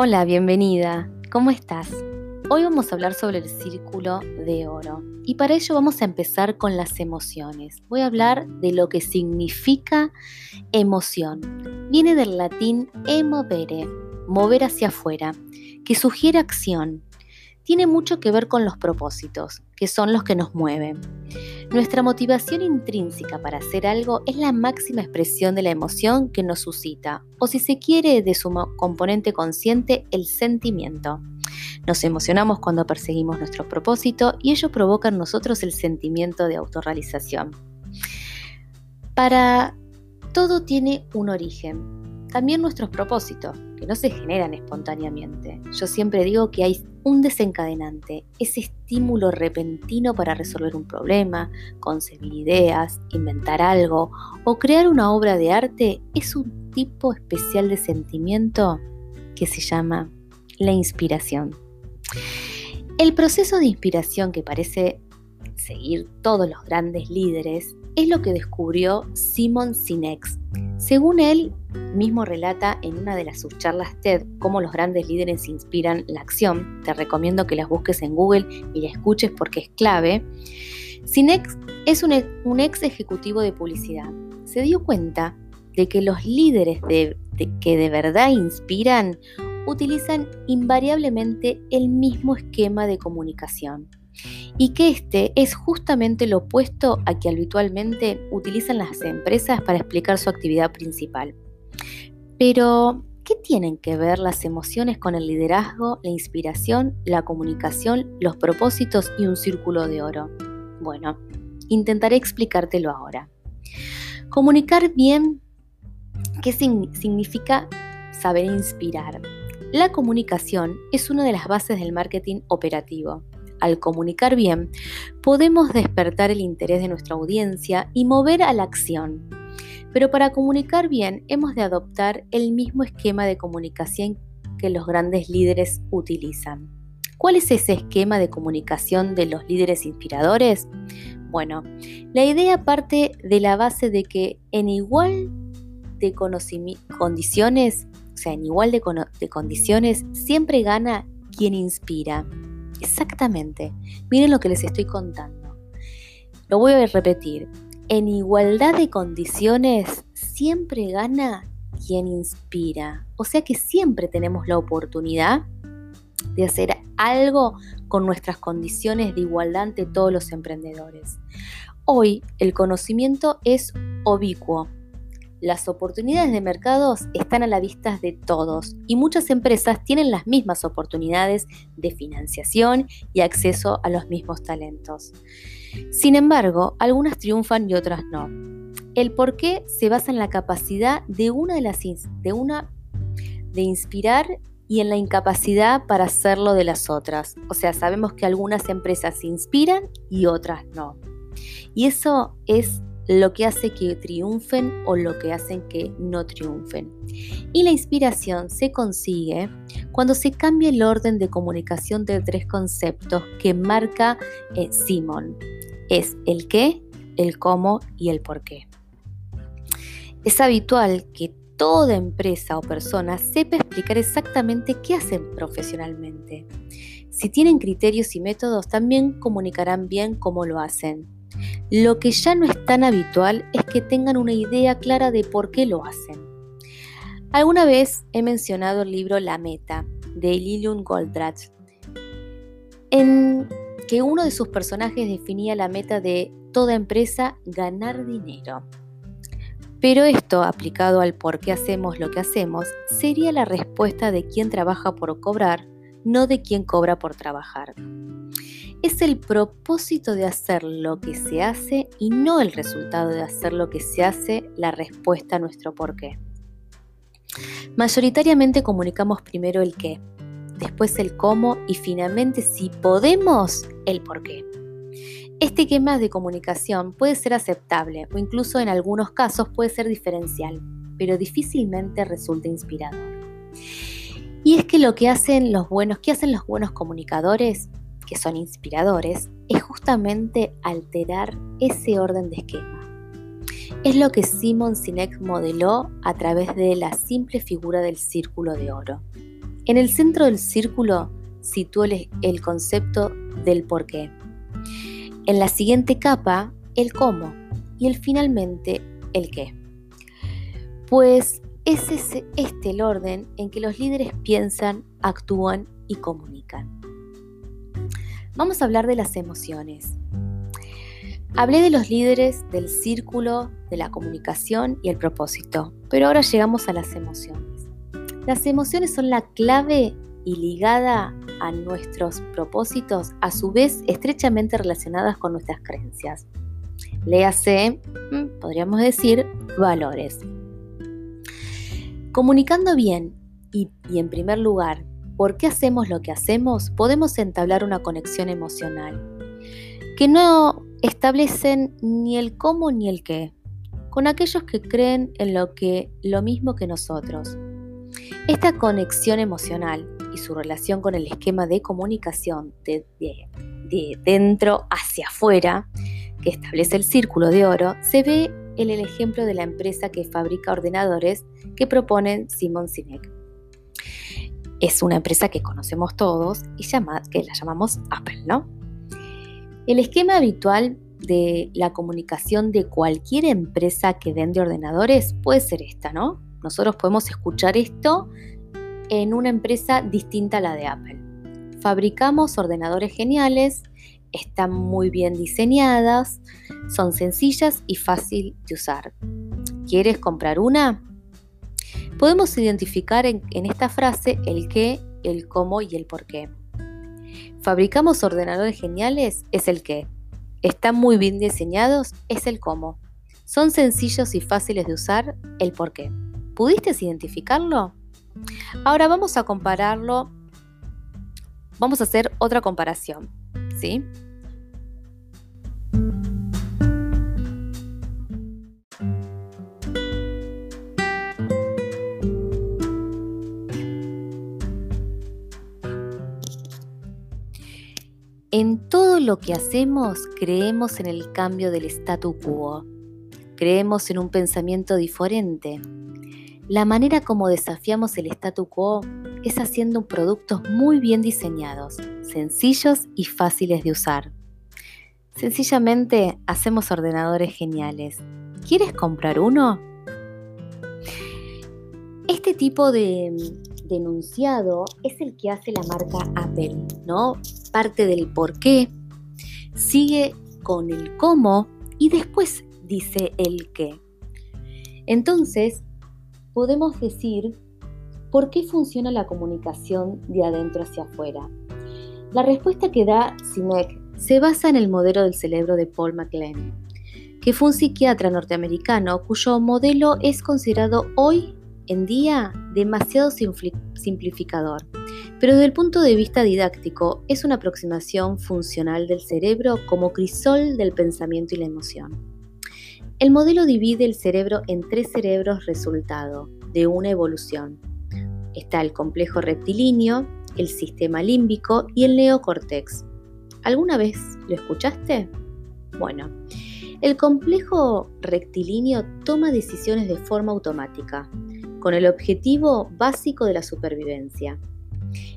Hola, bienvenida. ¿Cómo estás? Hoy vamos a hablar sobre el círculo de oro y para ello vamos a empezar con las emociones. Voy a hablar de lo que significa emoción. Viene del latín emovere, mover hacia afuera, que sugiere acción. Tiene mucho que ver con los propósitos, que son los que nos mueven. Nuestra motivación intrínseca para hacer algo es la máxima expresión de la emoción que nos suscita, o si se quiere de su componente consciente, el sentimiento. Nos emocionamos cuando perseguimos nuestro propósito y ello provoca en nosotros el sentimiento de autorrealización. Para todo tiene un origen, también nuestros propósitos, que no se generan espontáneamente. Yo siempre digo que hay un desencadenante, ese estímulo repentino para resolver un problema, concebir ideas, inventar algo o crear una obra de arte es un tipo especial de sentimiento que se llama la inspiración. El proceso de inspiración que parece seguir todos los grandes líderes es lo que descubrió Simon Sinek. Según él mismo relata en una de las subcharlas TED cómo los grandes líderes inspiran la acción, te recomiendo que las busques en Google y la escuches porque es clave. Sinek es un, ex ejecutivo de publicidad. Se dio cuenta de que los líderes que de verdad inspiran utilizan invariablemente el mismo esquema de comunicación y que este es justamente lo opuesto a que habitualmente utilizan las empresas para explicar su actividad principal. Pero, ¿qué tienen que ver las emociones con el liderazgo, la inspiración, la comunicación, los propósitos y un círculo de oro? Bueno, intentaré explicártelo ahora. Comunicar bien, ¿qué significa saber inspirar? La comunicación es una de las bases del marketing operativo al comunicar bien, podemos despertar el interés de nuestra audiencia y mover a la acción. Pero para comunicar bien hemos de adoptar el mismo esquema de comunicación que los grandes líderes utilizan. ¿Cuál es ese esquema de comunicación de los líderes inspiradores? Bueno, la idea parte de la base de que en igual de condiciones, o sea, en igual de, de condiciones, siempre gana quien inspira. Exactamente. Miren lo que les estoy contando. Lo voy a repetir. En igualdad de condiciones siempre gana quien inspira. O sea que siempre tenemos la oportunidad de hacer algo con nuestras condiciones de igualdad ante todos los emprendedores. Hoy el conocimiento es ubicuo, las oportunidades de mercados están a la vista de todos y muchas empresas tienen las mismas oportunidades de financiación y acceso a los mismos talentos. Sin embargo, algunas triunfan y otras no. El por qué se basa en la capacidad de una de las inspirar y en la incapacidad para hacerlo de las otras. O sea, sabemos que algunas empresas inspiran y otras no. Y eso es lo que hace que triunfen o lo que hacen que no triunfen. Y la inspiración se consigue cuando se cambia el orden de comunicación de tres conceptos que marca eh, Simon. Es el qué, el cómo y el por qué. Es habitual que toda empresa o persona sepa explicar exactamente qué hacen profesionalmente. Si tienen criterios y métodos, también comunicarán bien cómo lo hacen. Lo que ya no es tan habitual es que tengan una idea clara de por qué lo hacen. Alguna vez he mencionado el libro La Meta de Lilium Goldratt, en que uno de sus personajes definía la meta de toda empresa ganar dinero. Pero esto, aplicado al por qué hacemos lo que hacemos, sería la respuesta de quien trabaja por cobrar, no de quien cobra por trabajar es el propósito de hacer lo que se hace y no el resultado de hacer lo que se hace la respuesta a nuestro por qué. Mayoritariamente comunicamos primero el qué, después el cómo y finalmente si podemos el por qué. Este esquema de comunicación puede ser aceptable o incluso en algunos casos puede ser diferencial, pero difícilmente resulta inspirador. Y es que lo que hacen los buenos, ¿qué hacen los buenos comunicadores? Que son inspiradores, es justamente alterar ese orden de esquema. Es lo que Simon Sinek modeló a través de la simple figura del círculo de oro. En el centro del círculo sitúa el concepto del por qué. En la siguiente capa, el cómo. Y el finalmente, el qué. Pues es este el orden en que los líderes piensan, actúan y comunican. Vamos a hablar de las emociones. Hablé de los líderes, del círculo, de la comunicación y el propósito, pero ahora llegamos a las emociones. Las emociones son la clave y ligada a nuestros propósitos, a su vez estrechamente relacionadas con nuestras creencias. Léase, mm, podríamos decir, valores. Comunicando bien y, y en primer lugar, por qué hacemos lo que hacemos, podemos entablar una conexión emocional que no establecen ni el cómo ni el qué, con aquellos que creen en lo que lo mismo que nosotros. Esta conexión emocional y su relación con el esquema de comunicación de, de dentro hacia afuera, que establece el círculo de oro, se ve en el ejemplo de la empresa que fabrica ordenadores que proponen Simon Sinek. Es una empresa que conocemos todos y llama, que la llamamos Apple, ¿no? El esquema habitual de la comunicación de cualquier empresa que vende ordenadores puede ser esta, ¿no? Nosotros podemos escuchar esto en una empresa distinta a la de Apple. Fabricamos ordenadores geniales, están muy bien diseñadas, son sencillas y fácil de usar. ¿Quieres comprar una? Podemos identificar en, esta frase el qué, el cómo y el por qué. ¿Fabricamos ordenadores geniales? Es el qué. ¿Están muy bien diseñados? Es el cómo. ¿Son sencillos y fáciles de usar? El por qué. ¿Pudiste identificarlo? Ahora vamos a compararlo. Vamos a hacer otra comparación. ¿Sí? En todo lo que hacemos creemos en el cambio del statu quo. Creemos en un pensamiento diferente. La manera como desafiamos el statu quo es haciendo productos muy bien diseñados, sencillos y fáciles de usar. Sencillamente hacemos ordenadores geniales. ¿Quieres comprar uno? Este tipo de denunciado es el que hace la marca Apple, ¿no? Parte del por qué, sigue con el cómo y después dice el qué. Entonces, podemos decir por qué funciona la comunicación de adentro hacia afuera. La respuesta que da Sinek se basa en el modelo del cerebro de Paul MacLean, que fue un psiquiatra norteamericano cuyo modelo es considerado hoy en día demasiado simplificador, pero desde el punto de vista didáctico es una aproximación funcional del cerebro como crisol del pensamiento y la emoción. El modelo divide el cerebro en tres cerebros resultado de una evolución. Está el complejo reptilíneo, el sistema límbico y el neocórtex. ¿Alguna vez lo escuchaste? Bueno, el complejo rectilíneo toma decisiones de forma automática, con el objetivo básico de la supervivencia.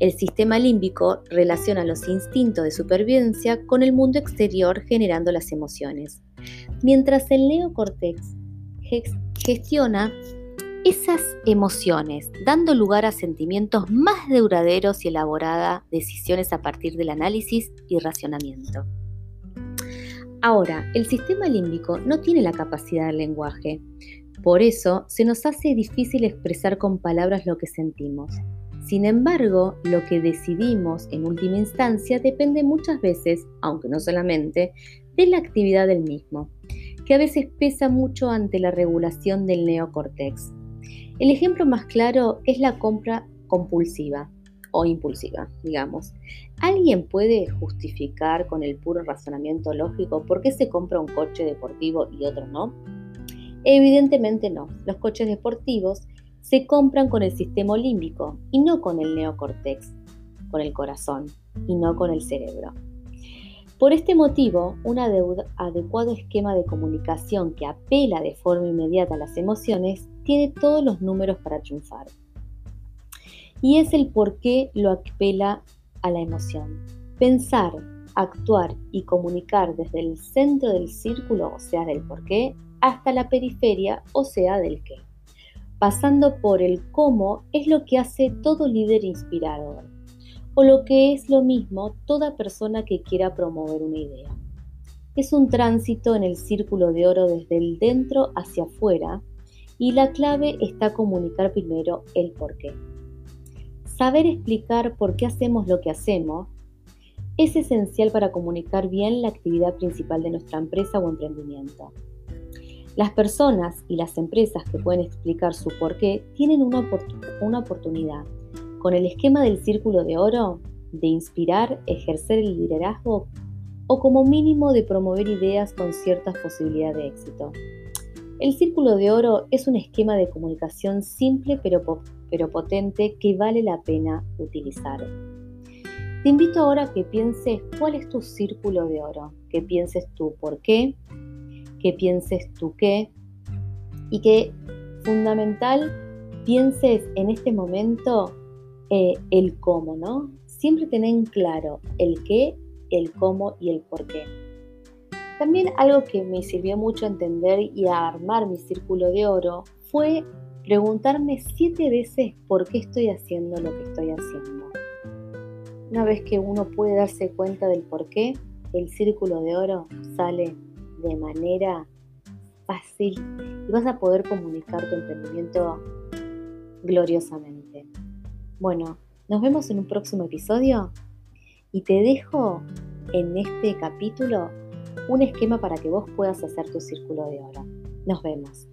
El sistema límbico relaciona los instintos de supervivencia con el mundo exterior generando las emociones, mientras el neocortex gestiona esas emociones, dando lugar a sentimientos más duraderos y elaboradas decisiones a partir del análisis y racionamiento. Ahora, el sistema límbico no tiene la capacidad del lenguaje, por eso se nos hace difícil expresar con palabras lo que sentimos. Sin embargo, lo que decidimos en última instancia depende muchas veces, aunque no solamente, de la actividad del mismo, que a veces pesa mucho ante la regulación del neocórtex. El ejemplo más claro es la compra compulsiva o impulsiva, digamos. ¿Alguien puede justificar con el puro razonamiento lógico por qué se compra un coche deportivo y otro no? Evidentemente no. Los coches deportivos se compran con el sistema límbico y no con el neocortex, con el corazón y no con el cerebro. Por este motivo, un adecuado esquema de comunicación que apela de forma inmediata a las emociones tiene todos los números para triunfar. y es el por qué lo apela a la emoción. Pensar, actuar y comunicar desde el centro del círculo, o sea, del por qué, hasta la periferia, o sea, del qué. Pasando por el cómo es lo que hace todo líder inspirador, o lo que es lo mismo toda persona que quiera promover una idea. Es un tránsito en el círculo de oro desde el dentro hacia afuera y la clave está comunicar primero el por qué. Saber explicar por qué hacemos lo que hacemos es esencial para comunicar bien la actividad principal de nuestra empresa o emprendimiento. Las personas y las empresas que pueden explicar su por qué tienen una, una oportunidad con el esquema del círculo de oro de inspirar, ejercer el liderazgo o como mínimo de promover ideas con ciertas posibilidades de éxito. El círculo de oro es un esquema de comunicación simple pero, pero potente que vale la pena utilizar. Te invito ahora a que pienses cuál es tu círculo de oro, que pienses tú por qué, que pienses tú qué y que fundamental pienses en este momento eh, el cómo, ¿no? Siempre tener en claro el qué, el cómo y el por qué. También algo que me sirvió mucho a entender y a armar mi círculo de oro fue preguntarme siete veces por qué estoy haciendo lo que estoy haciendo. Una vez que uno puede darse cuenta del por qué, el círculo de oro sale de manera fácil y vas a poder comunicar tu emprendimiento gloriosamente. Bueno, nos vemos en un próximo episodio y te dejo en este capítulo un esquema para que vos puedas hacer tu círculo de oro. Nos vemos.